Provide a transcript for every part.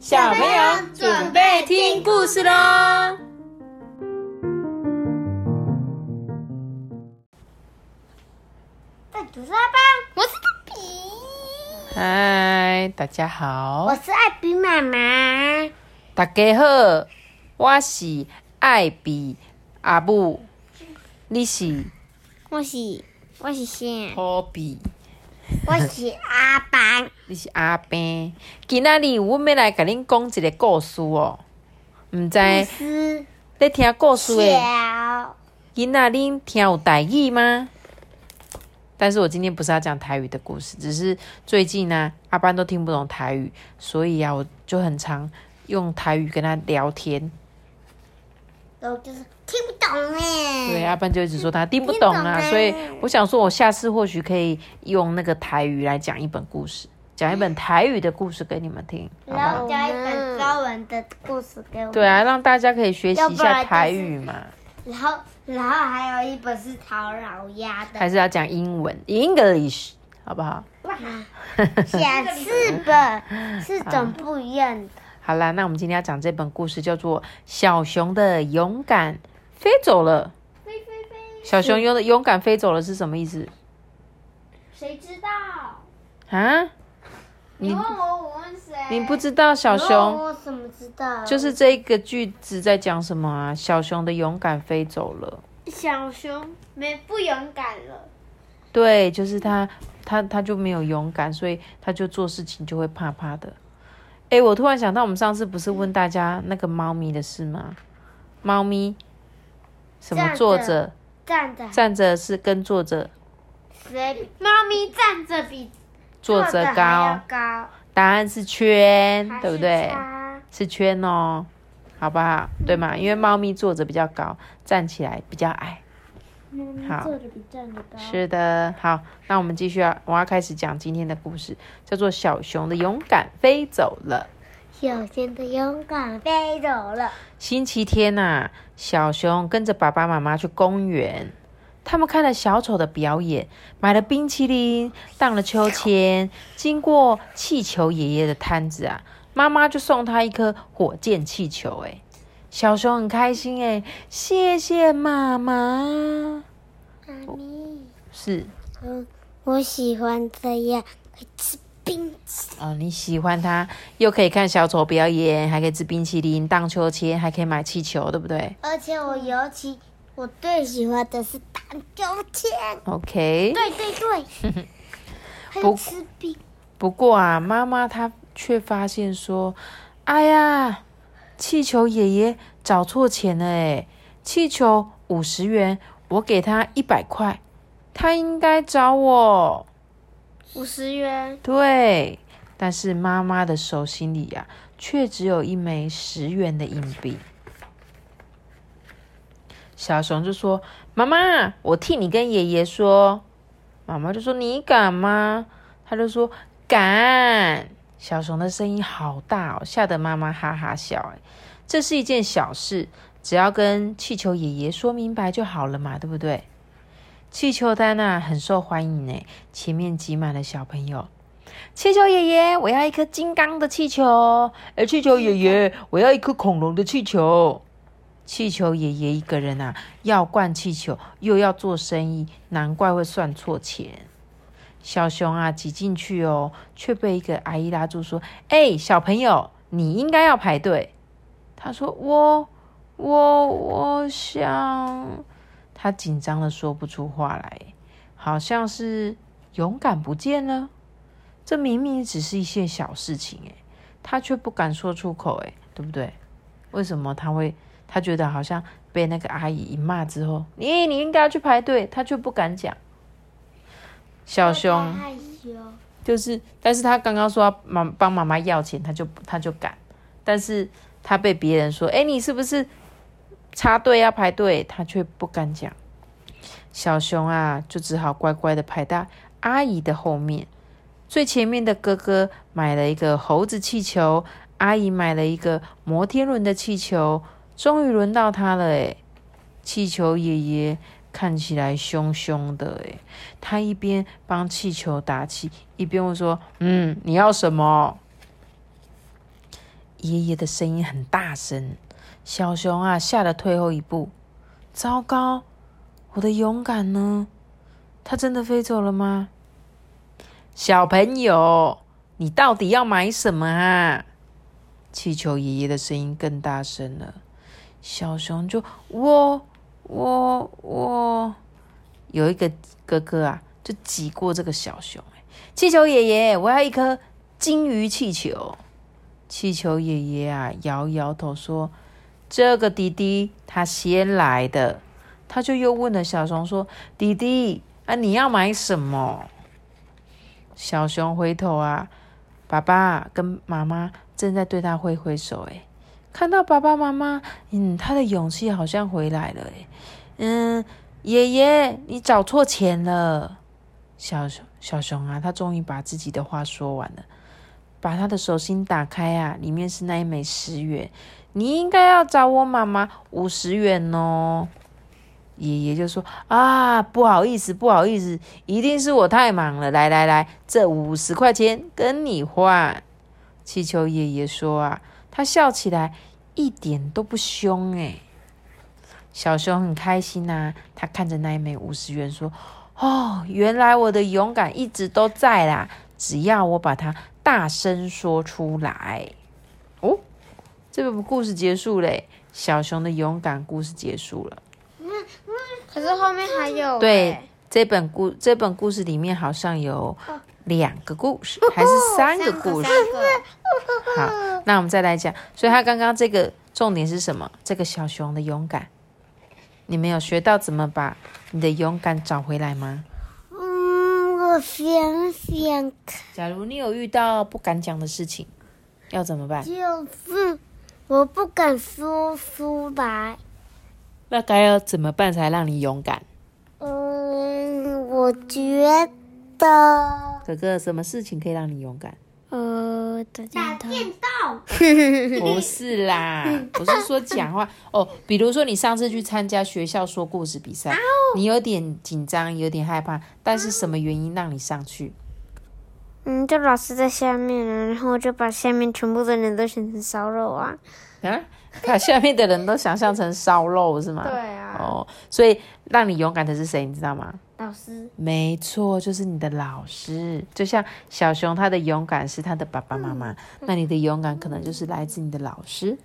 小朋友准备听故事喽！在主沙班，我是艾比，嗨，大家好我，是艾比妈妈。大家好，我是艾比阿母，你是我是我是谁？科比，我是阿班。你是阿班。今仔日我要来甲恁讲一个故事哦，毋知是咧听故事的小囡仔恁听有台语吗？但是我今天不是要讲台语的故事，只是最近呢、阿班都听不懂台语，所以啊，我就很常用台语跟他聊天。然后就是听不懂哎。对，阿班就一直说他听不懂啊，所以我想说，我下次或许可以用那个台语来讲一本故事，讲一本台语的故事给你们听，好？然后讲一本中文的故事给我。对。啊，让大家可以学习一下台语嘛，然后然后还有一本是唐老鸭的。还是要讲英文 English，好不好？哇，讲四本四种不一样的。好啦，那我们今天要讲这本故事叫做《小熊的勇敢飞走了》。飞飞飞，小熊勇的勇敢飞走了是什么意思谁知道？啊？你你问我，我问谁？你不知道小熊我怎么知道？就是这个句子在讲什么啊？小熊的勇敢飞走了。小熊没不勇敢了。对，就是他，他他就没有勇敢，所以他就做事情就会怕怕的。诶，我突然想到，我们上次不是问大家那个猫咪的事吗？猫咪什么坐着？站着，站着是跟坐着，谁？猫咪站着比坐着高。高，答案是圈，是对不对？是圈哦，好不好？对吗？因为猫咪坐着比较高，站起来比较矮。好坐着比站着高。是的，好，那我们继续啊，我要开始讲今天的故事，叫做《小熊的勇敢飞走了》。小熊的勇敢飞走了。星期天呐、小熊跟着爸爸妈妈去公园，他们看了小丑的表演，买了冰淇淋，荡了秋千，经过气球爷爷的摊子啊，妈妈就送他一颗火箭气球，哎，小熊很开心，哎，谢谢妈妈，妈咪，是嗯，我喜欢这样，会吃冰淇淋哦，你喜欢它，又可以看小丑表演，还可以吃冰淇淋、荡秋千，还可以买气球，对不对而且我尤其我最喜欢的是荡秋千。？OK，对对对，还不有吃冰。不过啊，妈妈她却发现说：“哎呀，气球爷爷找错钱了诶，气球五十元，我给他一百块，他应该找我。五十元，对，但是妈妈的手心里呀、却只有一枚十元的硬币。小熊就说：“妈妈，我替你跟爷爷说。”妈妈就说：“你敢吗？”他就说：“敢。”小熊的声音好大哦，吓得妈妈哈哈笑。哎，这是一件小事，只要跟气球爷爷说明白就好了嘛，对不对？气球摊啊，很受欢迎呢，前面挤满了小朋友。气球爷爷，我要一颗金刚的气球。哎，气球爷爷，我要一颗恐龙的气球。气球爷爷一个人啊，要灌气球，又要做生意，难怪会算错钱。小熊啊，挤进去哦，却被一个阿姨拉住，说：“哎，小朋友，你应该要排队。”他说：“我，我，我想……”他紧张的说不出话来，好像是勇敢不见了。这明明只是一件小事情，诶，他却不敢说出口，诶，对不对？为什么他会？他觉得好像被那个阿姨一骂之后，你你应该要去排队，他却不敢讲。小熊害羞。就是，但是他刚刚说要妈帮妈妈要钱，他就他就敢，但是他被别人说，哎，你是不是插队要排队？他却不敢讲。小熊啊，就只好乖乖的排到阿姨的后面。最前面的哥哥买了一个猴子气球，阿姨买了一个摩天轮的气球。终于轮到他了，哎，气球爷爷看起来凶凶的，诶，他一边帮气球打气，一边会说：“嗯，你要什么？”爷爷的声音很大声，小熊啊吓得退后一步。糟糕，我的勇敢呢？它真的飞走了吗？小朋友，你到底要买什么啊？气球爷爷的声音更大声了。小熊就我我我，有一个哥哥啊，就挤过这个小熊。气球爷爷，我要一颗金鱼气球。气球爷爷啊，摇摇头说：“这个弟弟他先来的。”他就又问了小熊说：“弟弟啊，你要买什么？”小熊回头啊，爸爸跟妈妈正在对他挥挥手。哎，看到爸爸妈妈，嗯，他的勇气好像回来了。哎，嗯，爷爷，你找错钱了。小熊，小熊啊，他终于把自己的话说完了。把他的手心打开啊，里面是那一枚十元。你应该要找我妈妈五十元哦。爷爷就说：“啊，不好意思，不好意思，一定是我太忙了。来来来，这五十块钱跟你换。”气球爷爷说：“啊，他笑起来一点都不凶诶。小熊很开心呐，他看着那一枚五十元说：“哦，原来我的勇敢一直都在啦，只要我把它。”大声说出来哦！这个故事结束嘞，小熊的勇敢故事结束了。嗯嗯，可是后面还有。对，这本故这本故事里面好像有两个故事，还是三个故事？好，那我们再来讲。所以他刚刚这个重点是什么？这个小熊的勇敢，你们有学到怎么把你的勇敢找回来吗？嗯我想想看，假如你有遇到不敢讲的事情，要怎么办？就是我不敢说出来。那该要怎么办才让你勇敢？嗯，我觉得。哥哥，什么事情可以让你勇敢？呃，打电动。不是啦，我是说讲话哦。比如说，你上次去参加学校说故事比赛，你有点紧张，有点害怕，但是什么原因让你上去？嗯，就老师在下面啊，然后我就把下面全部的人都选成烧肉啊。啊，把下面的人都想象成烧肉是吗？对啊。哦，所以让你勇敢的是谁？你知道吗？老师，没错，就是你的老师。就像小熊，他的勇敢是他的爸爸妈妈，那你的勇敢可能就是来自你的老师。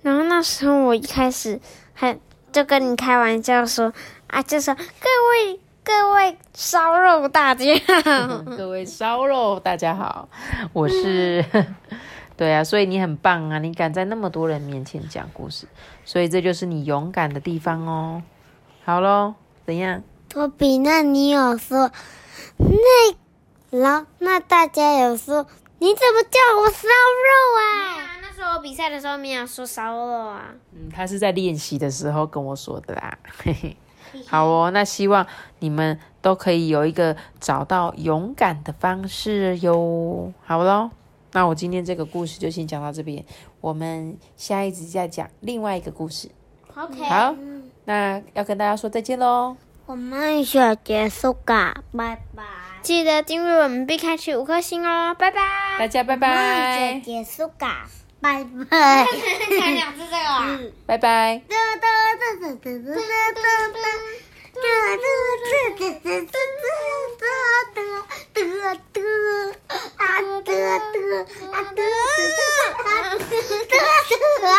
然后那时候我一开始还就跟你开玩笑说啊，就说各位各位烧肉大家好，各位烧肉大家好，我是 对啊，所以你很棒啊，你敢在那么多人面前讲故事，所以这就是你勇敢的地方哦。好喽，怎样？托比，那你有说那，然后那大家有说你怎么叫我烧肉啊？那时候我比赛的时候没有说烧肉啊。嗯，他是在练习的时候跟我说的啦。嘿嘿，好哦，那希望你们都可以有一个找到勇敢的方式哟。好喽，那我今天这个故事就先讲到这边，我们下一集再讲另外一个故事。OK，好，那要跟大家说再见喽。我们要结束啦，拜拜！记得订阅我们并开启五颗星哦，拜拜！大家拜拜！结束啦，拜拜！才两次这个啊，拜拜！啊得得啊得得啊得得